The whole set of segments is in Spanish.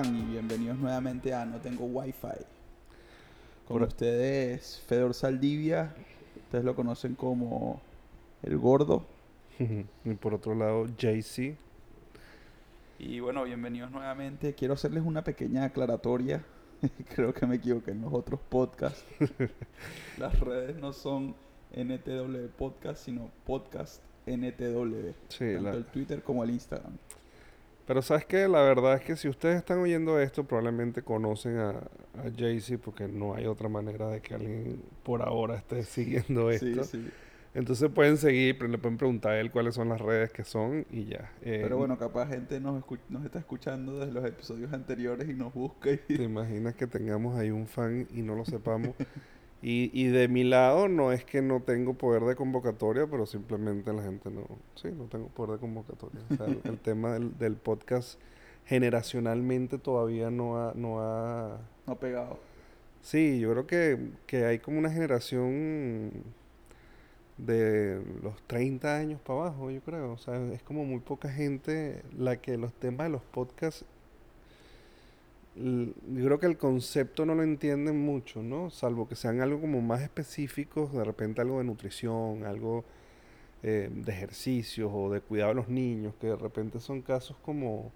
están? Y bienvenidos nuevamente a No Tengo Wi-Fi. Con ustedes, Fedor Saldivia. Ustedes lo conocen como El Gordo. y por otro lado, Jay-Z. Y bueno, bienvenidos nuevamente. Quiero hacerles una pequeña aclaratoria. Creo que me equivoqué en los otros podcasts. Las redes no son NTW Podcast, sino Podcast NTW. Sí, tanto la- el Twitter como el Instagram. Pero sabes que la verdad es que si ustedes están oyendo esto, probablemente conocen a, a Jay-Z porque no hay otra manera de que alguien por ahora esté siguiendo esto. Sí, sí. Entonces pueden seguir, pero le pueden preguntar a él cuáles son las redes que son y ya. Eh, Pero bueno, capaz gente nos, escu- nos está escuchando desde los episodios anteriores y nos busca y... ¿Te imaginas que tengamos ahí un fan y no lo sepamos? Y, y de mi lado no es que no tengo poder de convocatoria, pero simplemente la gente no... Sí, no tengo poder de convocatoria. O sea, el, el tema del, del podcast generacionalmente todavía no ha... No ha No pegado. sí, yo creo que, que hay como una generación de los 30 años para abajo, yo creo. O sea, es como muy poca gente la que los temas de los podcasts yo creo que el concepto no lo entienden mucho, ¿no? Salvo que sean algo como más específicos, de repente algo de nutrición, algo eh, de ejercicios o de cuidado de los niños, que de repente son casos como,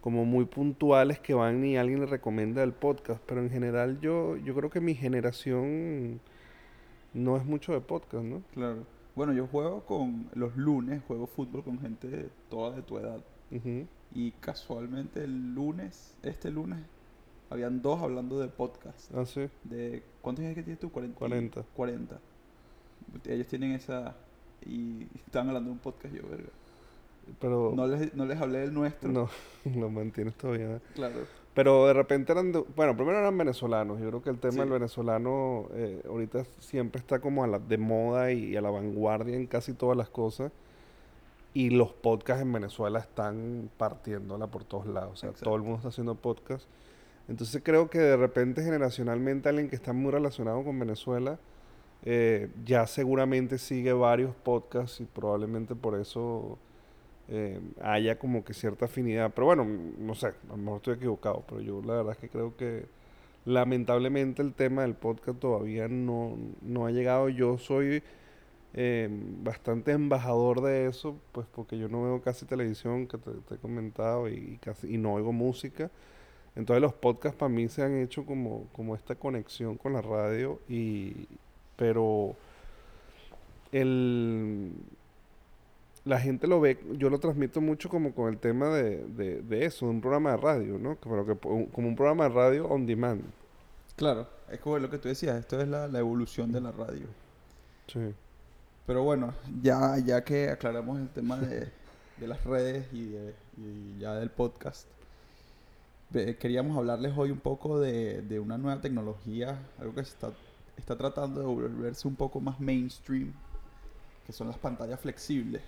como muy puntuales que van y alguien le recomienda el podcast. Pero en general yo, yo creo que mi generación no es mucho de podcast, ¿no? Claro. Bueno, yo juego con... Los lunes juego fútbol con gente de toda de tu edad. Ujú. Y casualmente el lunes, este lunes, habían dos hablando de podcast. Ah, sí. De, ¿Cuántos años que tienes tú? 40. 40. 40. Ellos tienen esa... Y estaban hablando de un podcast yo, verga. Pero No les, no les hablé del nuestro. no, lo mantienes todavía. Claro. Pero de repente eran, de- bueno, primero eran venezolanos. Yo creo que el tema Sí. del venezolano eh, ahorita siempre está como a la, de moda y, a la vanguardia en casi todas las cosas. Y los podcasts en Venezuela están partiéndola por todos lados. O sea, todo el mundo está haciendo podcast. Entonces creo que de repente generacionalmente alguien que está muy relacionado con Venezuela eh, ya seguramente sigue varios podcasts y probablemente por eso eh, haya como que cierta afinidad. Pero bueno, no sé, a lo mejor estoy equivocado, pero yo la verdad es que creo que lamentablemente el tema del podcast todavía no, no ha llegado. Yo soy eh, bastante embajador de eso, pues porque yo no veo casi televisión, que te, te he comentado, y, casi, y no oigo música. Entonces los podcasts para mí se han hecho como, como esta conexión con la radio, y, pero el, la gente lo ve, yo lo transmito mucho como con el tema de, de, de eso, de un programa de radio, ¿no? Pero que, po- como un programa de radio on demand. Claro. Es como lo que tú decías. Esto es la, la evolución de la radio. Sí. Pero bueno, ya, ya que aclaramos el tema de, de las redes y, de- y ya del podcast, queríamos hablarles hoy un poco de, de una nueva tecnología, algo que se está, está tratando de volverse un poco más mainstream, que son las pantallas flexibles.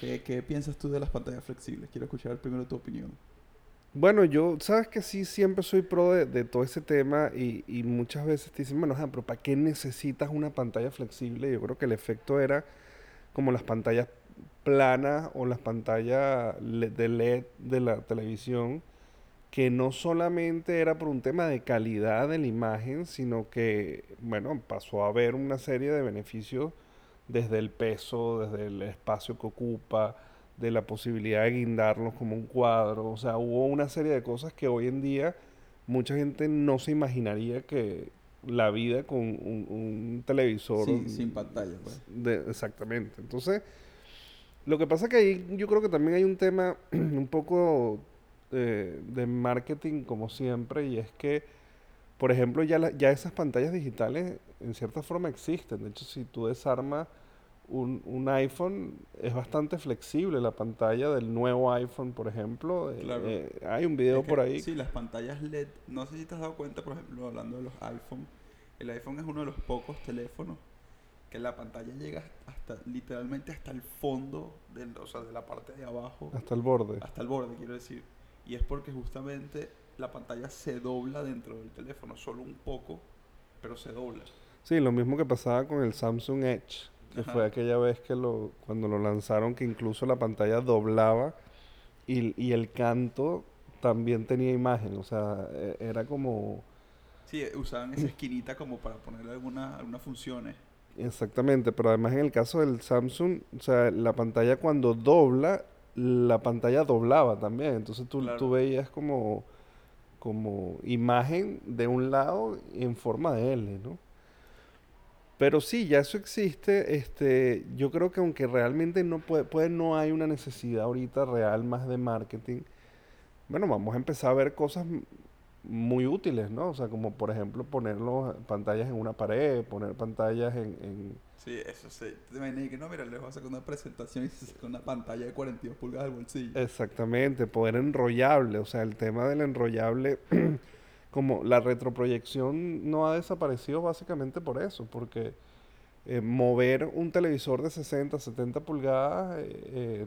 ¿Qué, qué piensas tú de las pantallas flexibles? Quiero escuchar primero tu opinión. Bueno, yo, sabes que sí, siempre soy pro de, de todo ese tema y, y muchas veces te dicen, bueno, pero ¿para qué necesitas una pantalla flexible? Yo creo que el efecto era como las pantallas planas o las pantallas de LED de la televisión, que no solamente era por un tema de calidad de la imagen, sino que, bueno, pasó a haber una serie de beneficios desde el peso, desde el espacio que ocupa, de la posibilidad de guindarlos como un cuadro. O sea, hubo una serie de cosas que hoy en día mucha gente no se imaginaría que la vida con un, un televisor... Sí, sin pantalla, pues. de- exactamente. Entonces, lo que pasa que ahí yo creo que también hay un tema un poco eh, de marketing como siempre y es que, por ejemplo, ya, la- ya esas pantallas digitales en cierta forma existen. De hecho, si tú desarmas un, un iPhone, es bastante flexible la pantalla del nuevo iPhone, por ejemplo. Eh, Claro. eh, hay un video Es que, por ahí. Sí, las pantallas LED. No sé si te has dado cuenta, por ejemplo, hablando de los iPhone. El iPhone es uno de los pocos teléfonos que la pantalla llega hasta literalmente hasta el fondo, del, o sea, de la parte de abajo, Hasta el borde. hasta el borde, quiero decir. Y es porque justamente la pantalla se dobla dentro del teléfono, solo un poco, pero se dobla. Sí, lo mismo que pasaba con el Samsung Edge, que Ajá. fue aquella vez que lo, cuando lo lanzaron, que incluso la pantalla doblaba y, y el canto también tenía imagen, o sea, e- era como... Sí, usaban esa esquinita como para ponerle alguna, algunas funciones. Exactamente, pero además en el caso del Samsung, o sea, la pantalla cuando dobla, la pantalla doblaba también, entonces tú, Claro. tú veías como, como imagen de un lado en forma de L, ¿no? Pero sí, ya eso existe, este, yo creo que aunque realmente no puede, puede no hay una necesidad ahorita real más de marketing, bueno, vamos a empezar a ver cosas muy útiles, ¿no? O sea, como por ejemplo poner los- pantallas en una pared, poner pantallas en, en- Sí, eso sí. Te imaginas que no, mira, les voy a sacar una presentación y se saca una pantalla de 42 pulgadas del bolsillo. Exactamente, poder enrollable, o sea, el tema del enrollable, como la retroproyección no ha desaparecido básicamente por eso, porque eh, mover un televisor de 60, 70 pulgadas eh, eh,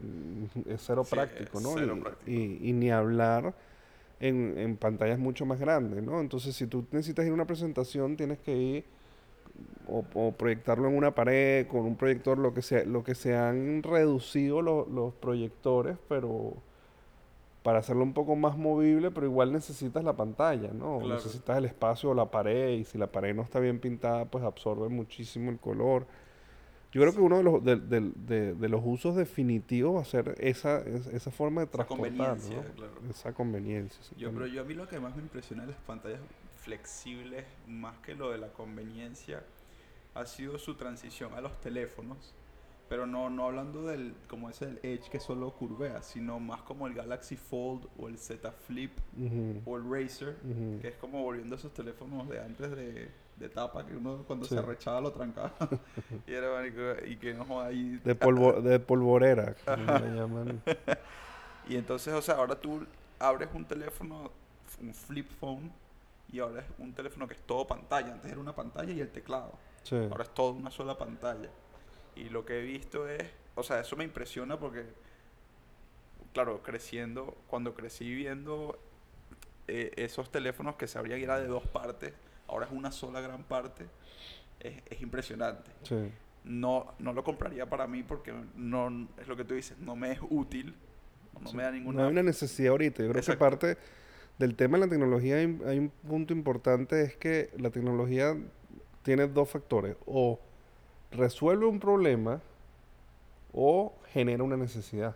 es cero Sí, práctico, ¿no? cero y, práctico. y- y ni hablar en, en pantallas mucho más grandes, ¿no? Entonces, si tú necesitas ir a una presentación, tienes que ir o, o proyectarlo en una pared con un proyector, lo que sea, lo que se han reducido lo- los proyectores, pero para hacerlo un poco más movible, pero igual necesitas la pantalla, ¿no? Claro. Necesitas el espacio o la pared, y si la pared no está bien pintada, pues absorbe muchísimo el color. Yo creo que uno de los, de, de- de- de los usos definitivos va a ser esa, es- esa forma de Esa transportar, conveniencia, ¿no? claro. Esa conveniencia. Yo, pero yo a mí lo que más me impresiona de las pantallas flexibles, más que lo de la conveniencia, ha sido su transición a los teléfonos. Pero no, no hablando del, como es el Edge que solo curvea, sino más como el Galaxy Fold o el Z Flip o el Razer, que es como volviendo a esos teléfonos de antes de, de tapa, que uno cuando Sí. se arrechaba lo trancaba. y era y que no joda ahí. De, polvo, de polvorera, como le llaman. Y entonces, o sea, ahora tú abres un teléfono, un flip phone, y ahora es un teléfono que es todo pantalla. Antes era una pantalla y el teclado. Sí. Ahora es todo una sola pantalla. Y lo que he visto es, o sea, eso me impresiona porque, claro, creciendo, cuando crecí viendo eh, esos teléfonos que se abrían y era de dos partes, ahora es una sola gran parte, es, es impresionante. Sí. No, no lo compraría para mí porque no, es lo que tú dices, no me es útil, no Sí. me da No ninguna... hay una necesidad ahorita. Yo creo Exacto. que parte del tema de la tecnología hay, hay un punto importante, es que la tecnología tiene dos factores. O resuelve un problema o genera una necesidad.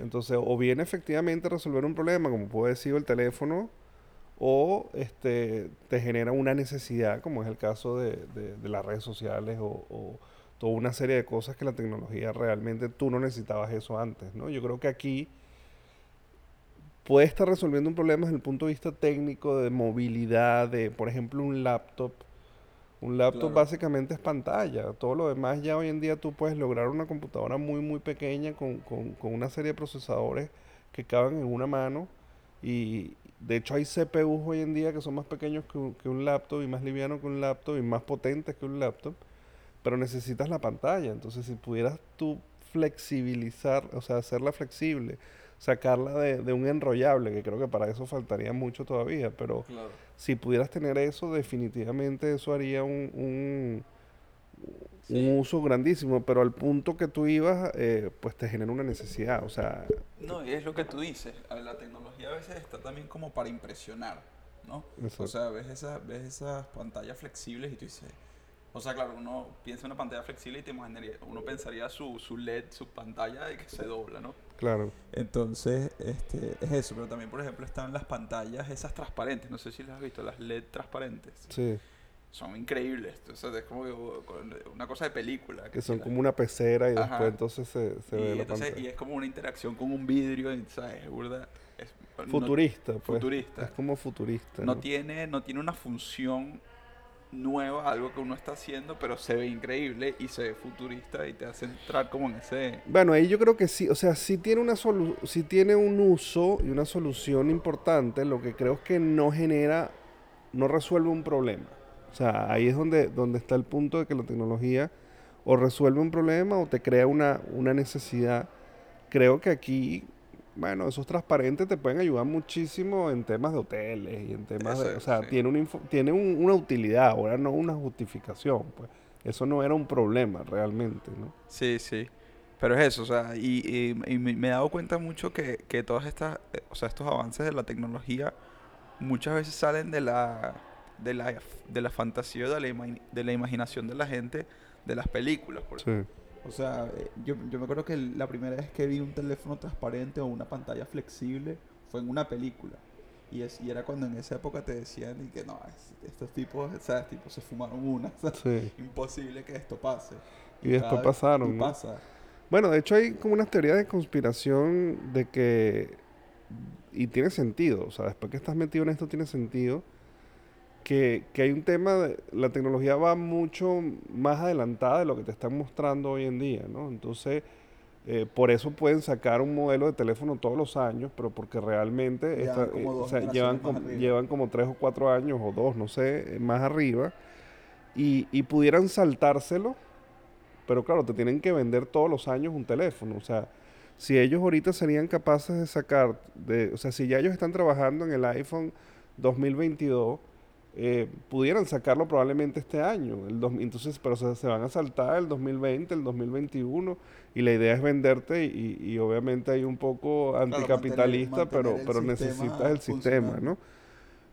Entonces, o viene efectivamente a resolver un problema, como puede decir el teléfono, o este, te genera una necesidad, como es el caso de, de- de las redes sociales o, o toda una serie de cosas que la tecnología realmente tú no necesitabas eso antes, ¿no? Yo creo que aquí puede estar resolviendo un problema desde el punto de vista técnico, de movilidad, de, por ejemplo, un laptop. Un laptop Claro. básicamente es pantalla. Todo lo demás ya hoy en día tú puedes lograr una computadora muy, muy pequeña con, con- con una serie de procesadores que caben en una mano. Y de hecho hay CPUs hoy en día que son más pequeños que un, que un laptop y más livianos que un laptop y más potentes que un laptop. Pero necesitas la pantalla. Entonces si pudieras tú flexibilizar, o sea, hacerla flexible, sacarla de, de un enrollable, que creo que para eso faltaría mucho todavía, pero Claro. Si pudieras tener eso, definitivamente eso haría un, un, Sí. un uso grandísimo, pero al punto que tú ibas, eh, pues te genera una necesidad, o sea, No, y es lo que tú dices. La tecnología a veces está también como para impresionar, ¿no? Exacto. O sea, ves, esas ves esas pantallas flexibles y tú dices... O sea, claro, uno piensa en una pantalla flexible y te imaginaría... Uno pensaría su, su LED, su pantalla de que se dobla, ¿no? Claro, Entonces, este, es eso. Pero también, por ejemplo, están las pantallas esas transparentes. No sé si las has visto, las LED transparentes. sí, Son increíbles. Entonces, es como que, con- una cosa de película. que son si la- como una pecera y Ajá. después entonces se, se y, ve la entonces, y pantalla. es como una interacción con un vidrio, y, ¿sabes? Es burda- es- no- Futurista, pues. futurista. Es como futurista. no ¿no? tiene no tiene una función nueva, algo que uno está haciendo, pero se ve increíble y se ve futurista y te hace entrar como en ese... Bueno, ahí yo creo que sí, o sea, sí tiene una solu sí tiene un uso y una solución importante, lo que creo es que no genera, no resuelve un problema. O sea, ahí es donde, donde está el punto de que la tecnología o resuelve un problema o te crea una, una necesidad. Creo que aquí, bueno, esos transparentes te pueden ayudar muchísimo en temas de hoteles y en temas de, o sea, sí. tiene, una, info- tiene un- una utilidad, ahora no una justificación, pues. Eso no era un problema realmente, ¿no? Sí, sí. Pero es eso, o sea, y, y- y me he dado cuenta mucho que, que todas estas, eh, o sea, estos avances de la tecnología muchas veces salen de la, de la, de la fantasía, de la, ima- de la imaginación de la gente, de las películas. por Sí. O sea, eh, yo, yo me acuerdo que la primera vez que vi un teléfono transparente o una pantalla flexible fue en una película. Y, es, y era cuando en esa época te decían y que no, es- estos tipos, o sea, tipos se fumaron una. Sí. imposible que esto pase. Y después pasaron, y ¿no? pasa. Bueno, de hecho hay como unas teorías de conspiración de que, y tiene sentido, o sea, después que estás metido en esto tiene sentido, que, que hay un tema, de, la tecnología va mucho más adelantada de lo que te están mostrando hoy en día, ¿no? Entonces, eh, por eso pueden sacar un modelo de teléfono todos los años, pero porque realmente Llevan está- como eh, o sea, llevan, como, llevan como tres o cuatro años o dos, no sé, eh, más arriba, y, y pudieran saltárselo pero claro, te tienen que vender todos los años un teléfono. O sea, si ellos ahorita serían capaces de sacar, de, o sea, si ya ellos están trabajando en el iPhone 2022, eh, pudieran sacarlo probablemente este año. El dos- entonces, pero se, se van a saltar el 2020, el 2021, y la idea es venderte y, y obviamente hay un poco anticapitalista, mantener- pero, mantener pero necesitas el sistema. ¿no?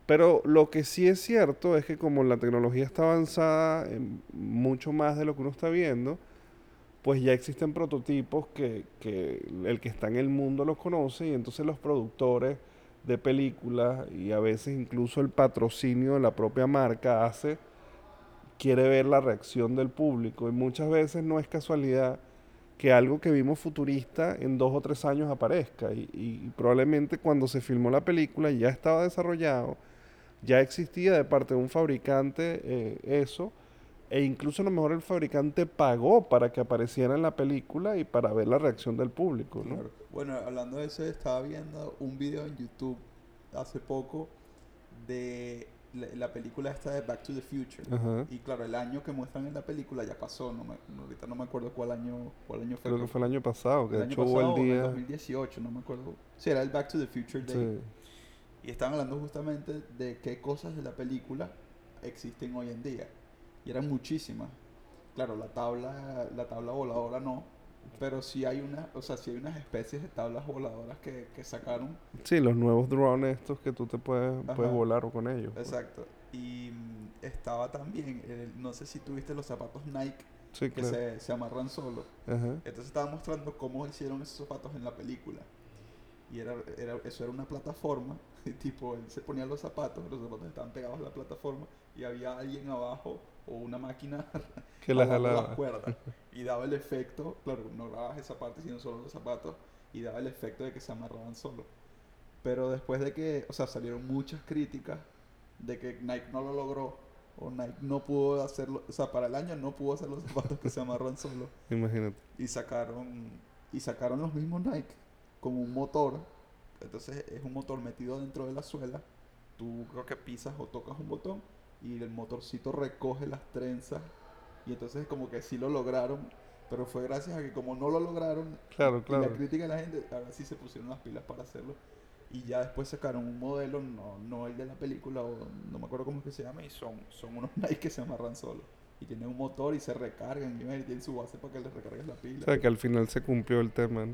Pero lo que sí es cierto es que como la tecnología está avanzada en mucho más de lo que uno está viendo, pues ya existen prototipos que, que el que está en el mundo los conoce y entonces los productores de películas y a veces incluso el patrocinio de la propia marca hace, quiere ver la reacción del público. Y muchas veces no es casualidad que algo que vimos futurista en dos o tres años aparezca. Y, y probablemente cuando se filmó la película ya estaba desarrollado, ya existía de parte de un fabricante eh, eso e incluso a lo mejor el fabricante pagó para que apareciera en la película y para ver la reacción del público, ¿no? Claro. Bueno, hablando de eso, estaba viendo un video en YouTube hace poco de la, la película esta de Back to the Future. Ajá. Y claro, el año que muestran en la película ya pasó, no me, ahorita no me acuerdo cuál año, cuál año fue. Creo que fue el año pasado, que el de año hecho pasado hubo el día... 2018, no me acuerdo. Sí, era el Back to the Future Day. Sí. Y estaban hablando justamente de qué cosas de la película existen hoy en día. Y eran muchísimas. Claro, la tabla, la tabla voladora no. Pero sí hay una, o sea, sí hay unas especies de tablas voladoras que, que sacaron. Sí, los nuevos drones estos que tú te puedes, puedes volar con ellos. pues. Exacto. Y mm, estaba también, el- no sé si tuviste los zapatos Nike Sí, que claro. se, se amarran solos. Ajá. Entonces estaba mostrando cómo hicieron esos zapatos en la película. Y era, era, eso era una plataforma, y tipo, él se ponía los zapatos, los zapatos estaban pegados a la plataforma y había alguien abajo o una máquina Que la jalaba. cuerdas. Y daba el efecto, claro, no grababas esa parte, sino solo los zapatos, y daba el efecto de que se amarraban solos. Pero después de que, o sea, salieron muchas críticas de que Nike no lo logró, o Nike no pudo hacerlo, o sea, para el año no pudo hacer los zapatos que se amarran solos Imagínate. y sacaron y sacaron los mismos Nike con un motor entonces es un motor metido dentro de la suela tú creo que pisas o tocas un botón y el motorcito recoge las trenzas y entonces como que sí lo lograron pero fue gracias a que como no lo lograron Claro, y claro. la crítica de la gente ahora sí se pusieron las pilas para hacerlo y ya después sacaron un modelo no, no el de la película o no me acuerdo cómo es que se llama y son, son unos Nike que se amarran solos y tienen un motor y se recargan y tienen su base para que les recargues la pila O sea, que al final se cumplió el tema.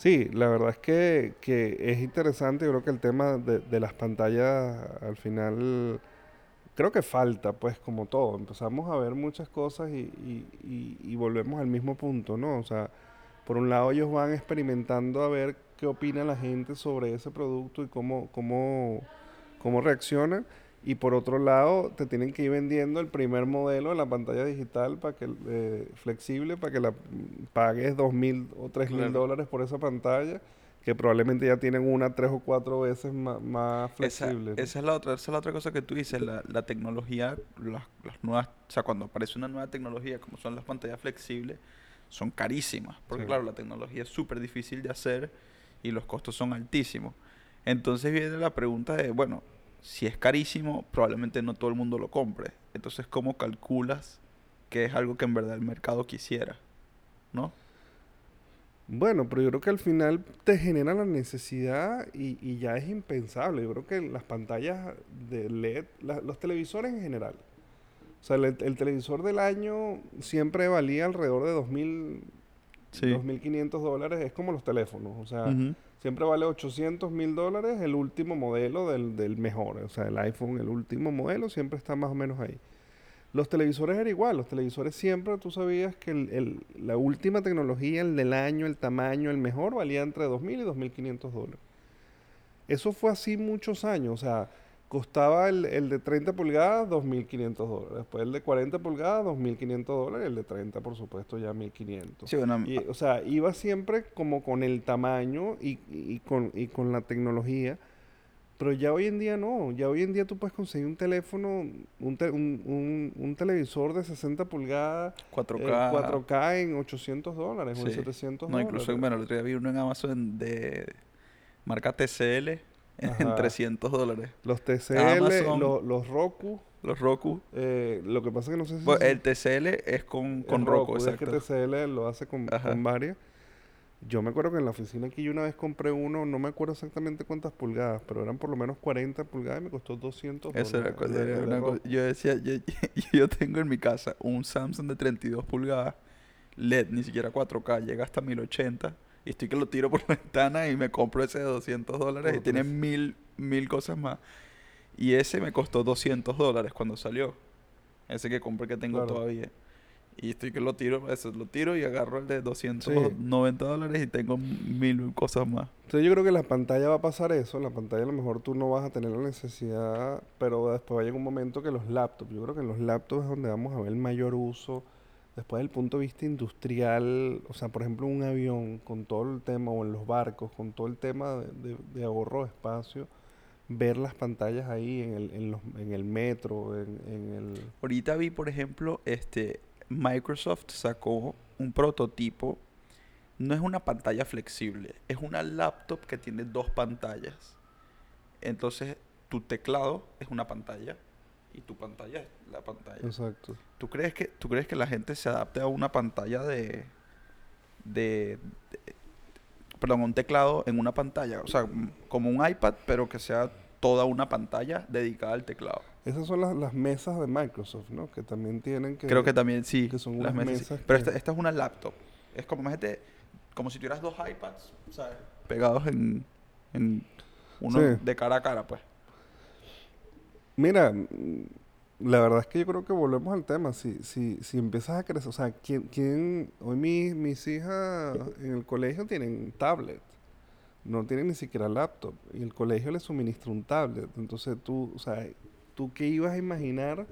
Sí, la verdad es que, que es interesante. Yo creo que el tema de, de las pantallas al final creo que falta, pues como todo. Empezamos a ver muchas cosas y, y- y- y volvemos al mismo punto, ¿no? O sea, por un lado ellos van experimentando a ver qué opina la gente sobre ese producto y cómo, cómo, cómo reaccionan. Y por otro lado, te tienen que ir vendiendo el primer modelo de la pantalla digital para que eh, flexible para que la pagues dos mil o tres mil dólares por esa pantalla, que probablemente ya tienen una tres o cuatro veces más, Esa, flexible. ¿no? esa es la otra, esa es la otra cosa que tú dices, la, la tecnología, las, las nuevas, o sea, cuando aparece una nueva tecnología, como son las pantallas flexibles, son carísimas, porque Sí. claro, la tecnología es súper difícil de hacer y los costos son altísimos. Entonces viene la pregunta de, bueno, si es carísimo, probablemente no todo el mundo lo compre. Entonces, ¿cómo calculas que es algo que en verdad el mercado quisiera? ¿No? Bueno, pero yo creo que al final te genera la necesidad y, y ya es impensable. Yo creo que las pantallas de LED, la- los televisores en general, O sea, el, el televisor del año siempre valía alrededor de 2.000, Sí. 2.500 dólares. Es como los teléfonos. O sea. Siempre vale 800 mil dólares el último modelo del, del mejor. O sea, el iPhone, el último modelo, siempre está más o menos ahí. Los televisores era igual. Los televisores siempre tú sabías que el- el- la última tecnología, el del año, el tamaño, el mejor, valía entre 2.000 y 2.500 dólares. Eso fue así muchos años. O sea, costaba el, el de 30 pulgadas 2.500 dólares. Después el de 40 pulgadas 2.500 dólares. Y el de 30, por supuesto, ya 1.500. Sí, bueno, Y, o sea, iba siempre como con el tamaño y, y con, y con la tecnología. Pero ya hoy en día no. Ya hoy en día tú puedes conseguir un teléfono, un, te- un, un- un televisor de 60 pulgadas, 4K. eh, 4K en 800 dólares o en Sí. 700 No, incluso, dólares. bueno, el otro día vi uno en Amazon de marca TCL en Ajá. 300 dólares. Los TCL, lo- los Roku. Los Roku. eh, lo que pasa es que no sé si... Se- el TCL es con, con Roku, es que exacto. TCL lo hace con, con varias. Yo me acuerdo que en la oficina aquí yo una vez compré uno, no me acuerdo exactamente cuántas pulgadas, pero eran por lo menos 40 pulgadas y me costó 200 Eso era, dólares. de- era de una Roku. cosa- Yo decía, yo, yo tengo en mi casa un Samsung de 32 pulgadas, LED, ni siquiera 4K, llega hasta 1080. Y estoy que lo tiro por la ventana y me compro ese de 200 dólares y tiene mil, mil cosas más. Y ese me costó 200 dólares cuando salió. Ese que compré que tengo Claro. todavía. Y estoy que lo tiro, eso, lo tiro y agarro el de 290 dólares y tengo mil cosas más. Entonces yo creo que la pantalla va a pasar eso, la pantalla a lo mejor tú no vas a tener la necesidad, pero después va a llegar un momento que los laptops, yo creo que en los laptops es donde vamos a ver el mayor uso, después del punto de vista industrial, o sea, por ejemplo un avión con todo el tema, o en los barcos, con todo el tema de, de- ahorro de espacio, ver las pantallas ahí en el, en los- en el metro, en, en el... Ahorita vi, por ejemplo, este Microsoft sacó un prototipo. No es una pantalla flexible, es una laptop que tiene dos pantallas. Entonces, tu teclado es una pantalla y tu pantalla es la pantalla. Exacto. ¿Tú crees que tú crees que la gente se adapte a una pantalla de de, de- perdón, a un teclado en una pantalla, o sea, como un iPad, pero que sea toda una pantalla dedicada al teclado? Esas son las, las mesas de Microsoft, ¿no? Que también tienen que... Creo que también sí. que son las unas mesas sí. Pero esta, esta es una laptop. Es como, imagínate, como si tuvieras dos iPads, ¿sabes? Pegados en, en uno Sí. de cara a cara, pues. Mira, mm, la verdad es que yo creo que volvemos al tema. Si, si, si empiezas a crecer, o sea, ¿quién, quién, hoy mi- mis hijas en el colegio tienen tablet, no tienen ni siquiera laptop, y el colegio les suministra un tablet. Entonces tú, o sea, ¿tú qué ibas a imaginar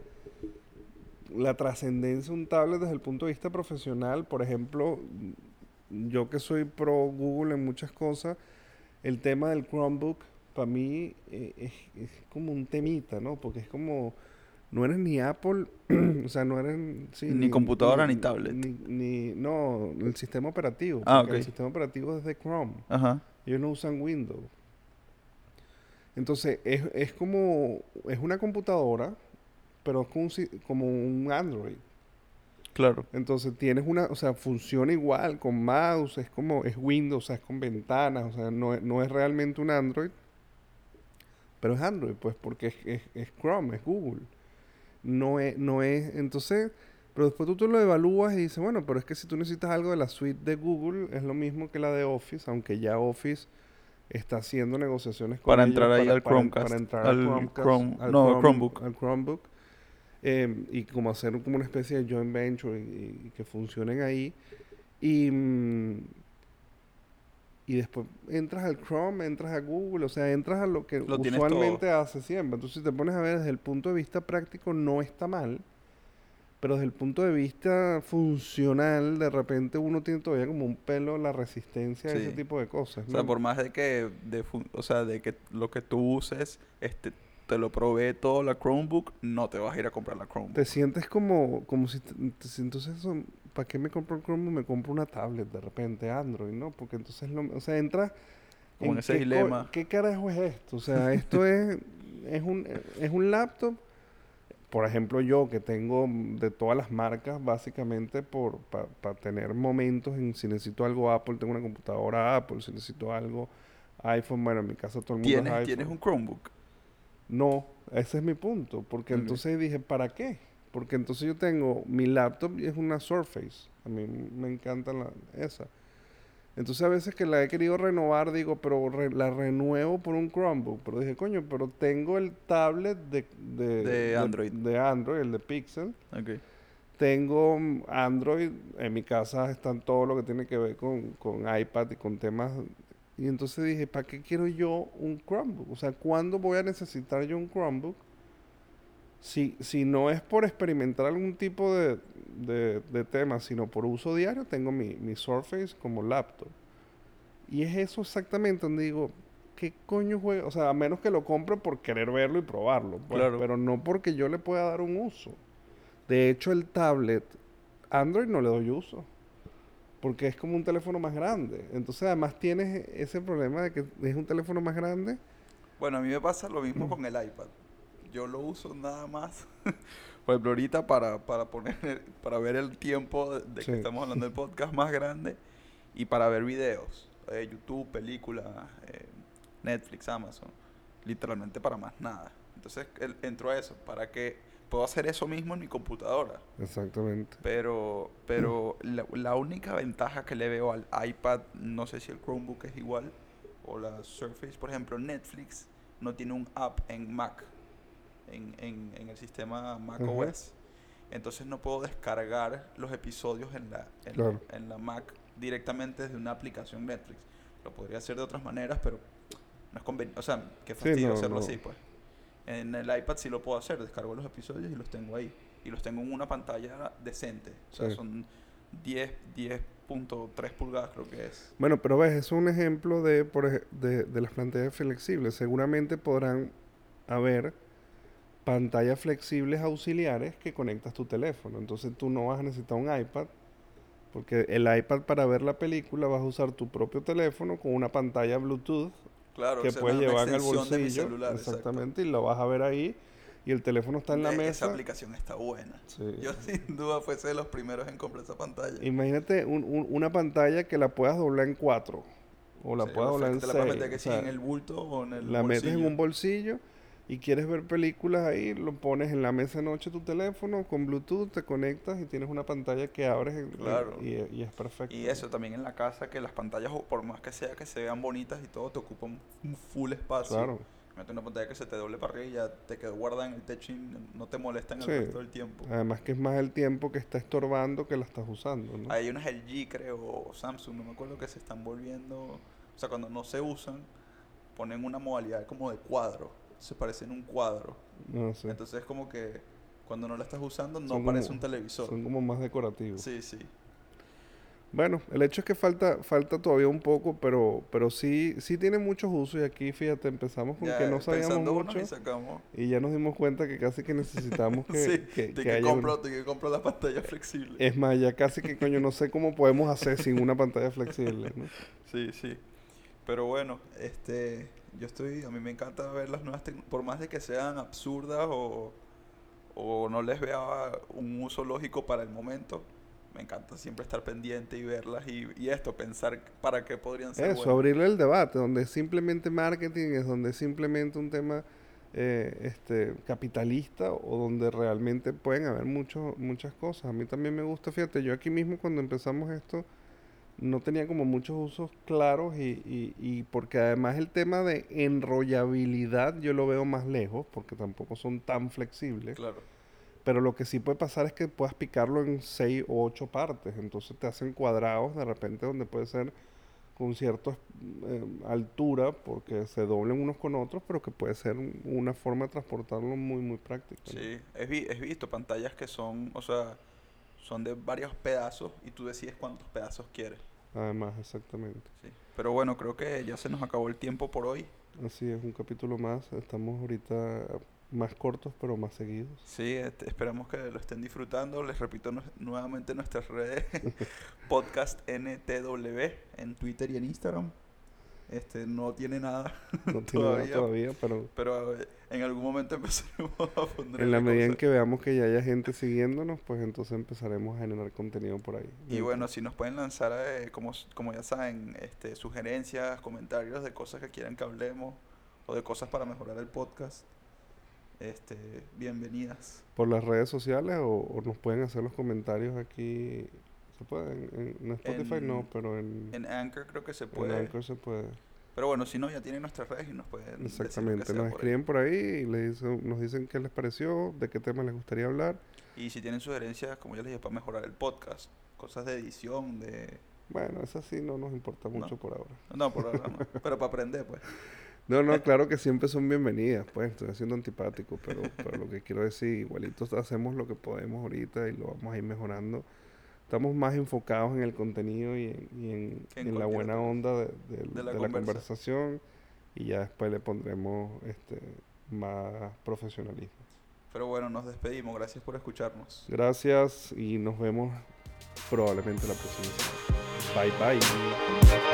la trascendencia de un tablet desde el punto de vista profesional? Por ejemplo, yo que soy pro Google en muchas cosas, el tema del Chromebook para mí eh, es, es como un temita, ¿no? Porque es como, no eres ni Apple, o sea, no eres... sí, Ni computadora ni tablet. Ni, ni- no, el sistema operativo. Ah, porque El sistema operativo es de Chrome. Ajá. Ellos no usan Windows. Entonces, es, es como, es una computadora, pero es como un, como un Android. Claro. Entonces tienes una, o sea, funciona igual con mouse, es como, es Windows, o sea, es con ventanas, o sea, no, es- no es realmente un Android, pero es Android, pues, porque es, es, es Chrome, es Google. No es, no es, entonces, pero después tú, tú lo evalúas y dices, bueno, pero es que si tú necesitas algo de la suite de Google, es lo mismo que la de Office, aunque ya Office está haciendo negociaciones con Para ellos entrar ahí al para- Chromecast, para entrar al al Chromecast, Chrome- al no, Chrome- Chromebook. al Chromebook eh, y como hacer como una especie de joint venture y, y que funcionen ahí y mm, y después entras al Chrome, entras a Google, o sea, entras a lo que Lo usualmente hace siempre. Entonces, si te pones a ver desde el punto de vista práctico, no está mal, pero desde el punto de vista funcional, de repente uno tiene todavía como un pelo la resistencia a ese tipo de cosas. O sea, por más de que, de fu- o sea, de que lo que tú uses, este, te lo provee todo la Chromebook, no te vas a ir a comprar la Chromebook. Te sientes como, como si, te- entonces, eso, ¿para qué me compro el Chromebook? Me compro una tablet de repente, Android, ¿no? Porque entonces, lo, o sea, entra Como en ese qué dilema. ¿Qué carajo es esto? O sea, esto es, es, un, es un laptop, por ejemplo, yo que tengo de todas las marcas, básicamente, por para tener momentos en si necesito algo Apple, tengo una computadora Apple, si necesito algo iPhone, bueno, en mi casa todo el mundo es ¿Tienes, iPhone. ¿Tienes un Chromebook? No, ese es mi punto, porque Ok. entonces dije, ¿para qué? Porque entonces yo tengo mi laptop y es una Surface. A mí me encanta la, esa. Entonces a veces que la he querido renovar, digo, pero re- la renuevo por un Chromebook. Pero dije, coño, pero tengo el tablet de, de, De Android. De, Android, el de Pixel. Tengo mm, Android, en mi casa están todo lo que tiene que ver con, con iPad y con temas. Y entonces dije, ¿para qué quiero yo un Chromebook? O sea, ¿cuándo voy a necesitar yo un Chromebook? Si, si no es por experimentar algún tipo de, de, de tema, sino por uso diario, tengo mi, mi Surface como laptop. Y es eso exactamente donde digo, ¿qué coño juega? O sea, a menos que lo compre por querer verlo y probarlo. pues, Claro. Pero no porque yo le pueda dar un uso. De hecho, el tablet, Android no le doy uso. Porque es como un teléfono más grande. Entonces, además tienes ese problema de que es un teléfono más grande. Bueno, a mí me pasa lo mismo con el iPad. Yo lo uso nada más, por ejemplo, ahorita para, para poner, para ver el tiempo de, Sí. que estamos hablando del podcast más grande y para ver videos, eh, YouTube, películas, eh, Netflix, Amazon, literalmente para más nada. Entonces el- entro a eso, para que puedo hacer eso mismo en mi computadora. Exactamente. Pero, pero la, la única ventaja que le veo al iPad, no sé si el Chromebook es igual, o la Surface, por ejemplo, Netflix no tiene un app en Mac, en, en, en el sistema Mac Ujú. OS. Entonces no puedo descargar los episodios en la, en, Claro. la, en la Mac directamente desde una aplicación Netflix. Lo podría hacer de otras maneras, pero no es conveniente. O sea, qué Sí, fastidio no, hacerlo no. así, pues. En el iPad sí lo puedo hacer, descargo los episodios y los tengo ahí. Y los tengo en una pantalla decente. O sea, Sí. son 10, 10.3 pulgadas creo que es. Bueno, pero ves, es un ejemplo de, por de, de las pantallas flexibles. Seguramente podrán haber pantallas flexibles auxiliares que conectas tu teléfono. Entonces tú no vas a necesitar un iPad, porque el iPad para ver la película vas a usar tu propio teléfono con una pantalla Bluetooth Claro, que esa es puedes llevar en el bolsillo. celular, exacto. exactamente, y lo vas a ver ahí. Y el teléfono está en la Eh, Esa mesa. aplicación está buena. Sí. Yo sin duda fuese de los primeros en comprar esa pantalla. Imagínate un- un- una pantalla que la puedas doblar en cuatro. O la Sí, puedas doblar en te la seis. meter que o sea, en el bulto o en el la metes en un bolsillo y quieres ver películas ahí, lo pones en la mesa de noche tu teléfono con Bluetooth, te conectas y tienes una pantalla que abres Claro. y, y es perfecto. Y eso también en la casa, que las pantallas, por más que sea que se vean bonitas y todo, te ocupan un full espacio. Claro. Mete una pantalla que se te doble para arriba y ya te quedó guardada en el techo y no te molesta en el resto del tiempo. Además que es más el tiempo que está estorbando que la estás usando, ¿no? Hay unas LG, creo, o Samsung, no me acuerdo, que se están volviendo. O sea, cuando no se usan, ponen una modalidad como de cuadro. Se parecen un cuadro. No sé. Entonces, es como que cuando no la estás usando, no Son parece como- un televisor. Son como más decorativos. Sí, sí. Bueno, el hecho es que falta, falta todavía un poco, pero, pero sí, sí tiene muchos usos y aquí fíjate, empezamos con Ya que no sabíamos mucho y ya nos dimos cuenta que casi que necesitamos que, sí, que, que que, haya compro, que compro la pantalla flexible. Es más, ya casi que coño no sé cómo podemos hacer sin una pantalla flexible, ¿no? Sí, sí. Pero bueno, este, yo estoy, a mí me encanta ver las nuevas tecnologías, por más de que sean absurdas o, o no les vea un uso lógico para el momento, me encanta siempre estar pendiente y verlas y, y esto, pensar para qué podrían ser Eso, buenas. abrirle el debate, donde es simplemente marketing, es donde es simplemente un tema eh, este, capitalista o donde realmente pueden haber muchos muchas cosas. A mí también me gusta, fíjate, yo aquí mismo cuando empezamos esto no tenía como muchos usos claros y, y, y porque además el tema de enrollabilidad yo lo veo más lejos porque tampoco son tan flexibles. Claro. Pero lo que sí puede pasar es que puedas picarlo en seis o ocho partes. Entonces te hacen cuadrados de repente donde puede ser con cierta eh, altura porque se doblen unos con otros, pero que puede ser un- una forma de transportarlo muy, muy práctica. ¿no? Sí, he, vi- he visto pantallas que son, o sea, son de varios pedazos y tú decides cuántos pedazos quieres. Además, exactamente. Sí. Pero bueno, creo que ya se nos acabó el tiempo por hoy. Así es, un capítulo más. Estamos ahorita más cortos, pero más seguidos. Sí, este, esperamos que lo estén disfrutando. Les repito nu- nuevamente nuestras redes podcast NTW en Twitter y en Instagram. Este no tiene nada, No tiene nada Todavía. todavía, pero pero eh, en algún momento empezaremos a poner en la medida en que veamos que ya haya gente siguiéndonos, pues entonces empezaremos a generar contenido por ahí. Y bueno, si nos pueden lanzar, eh, como, como ya saben, este, sugerencias, comentarios de cosas que quieran que hablemos o de cosas para mejorar el podcast. este, bienvenidas. Por las redes sociales o, o nos pueden hacer los comentarios aquí. ¿Se puede? En, en Spotify En- no, pero en, En Anchor creo que se en puede. Anchor se puede. Pero bueno, si no, ya tienen nuestras redes y nos pueden Exactamente. Nos escriben por ahí y le dicen- nos dicen qué les pareció, de qué tema les gustaría hablar. Y si tienen sugerencias, como ya les dije, para mejorar el podcast, cosas de edición, de... Bueno, eso sí no nos importa mucho No. por ahora. No, por ahora no. Pero para aprender, pues. No, no, claro que siempre son bienvenidas, pues estoy siendo antipático, pero, pero lo que quiero decir, igualito hacemos lo que podemos ahorita y lo vamos a ir mejorando. Estamos más enfocados en el contenido y en, y en- en la buena onda de, de- De la de la conversa. conversación y ya después le pondremos este más profesionalismo. Pero bueno, nos despedimos. Gracias por escucharnos. Gracias y nos vemos probablemente la próxima semana. Bye bye.